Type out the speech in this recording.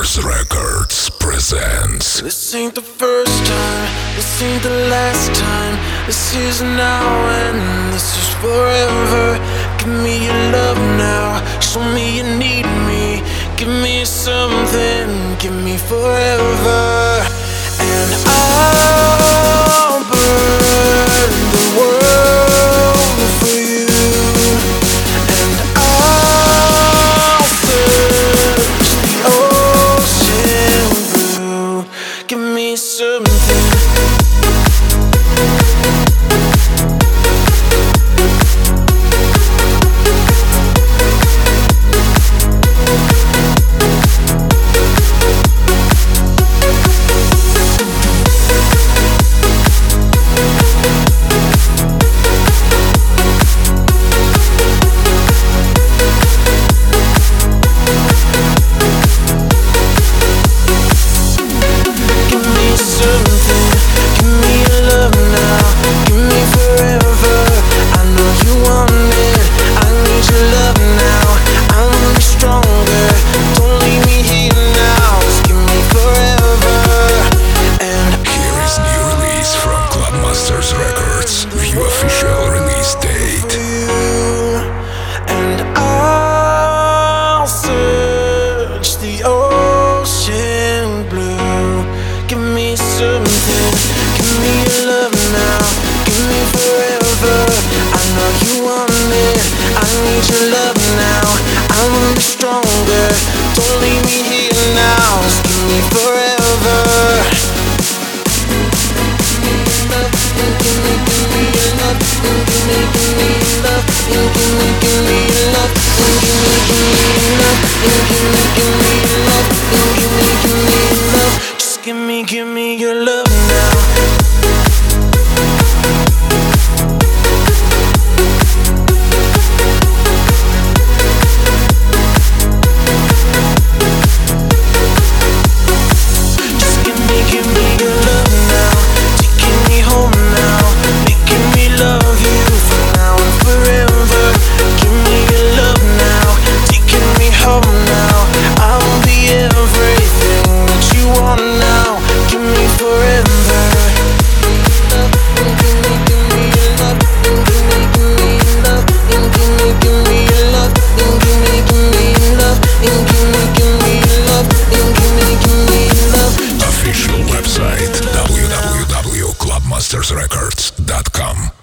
Mars Records presents. This ain't the first time, this ain't the last time. This is now and this is forever. Give me your love now, show me you need me. Give me something, give me forever. to me. people records.com.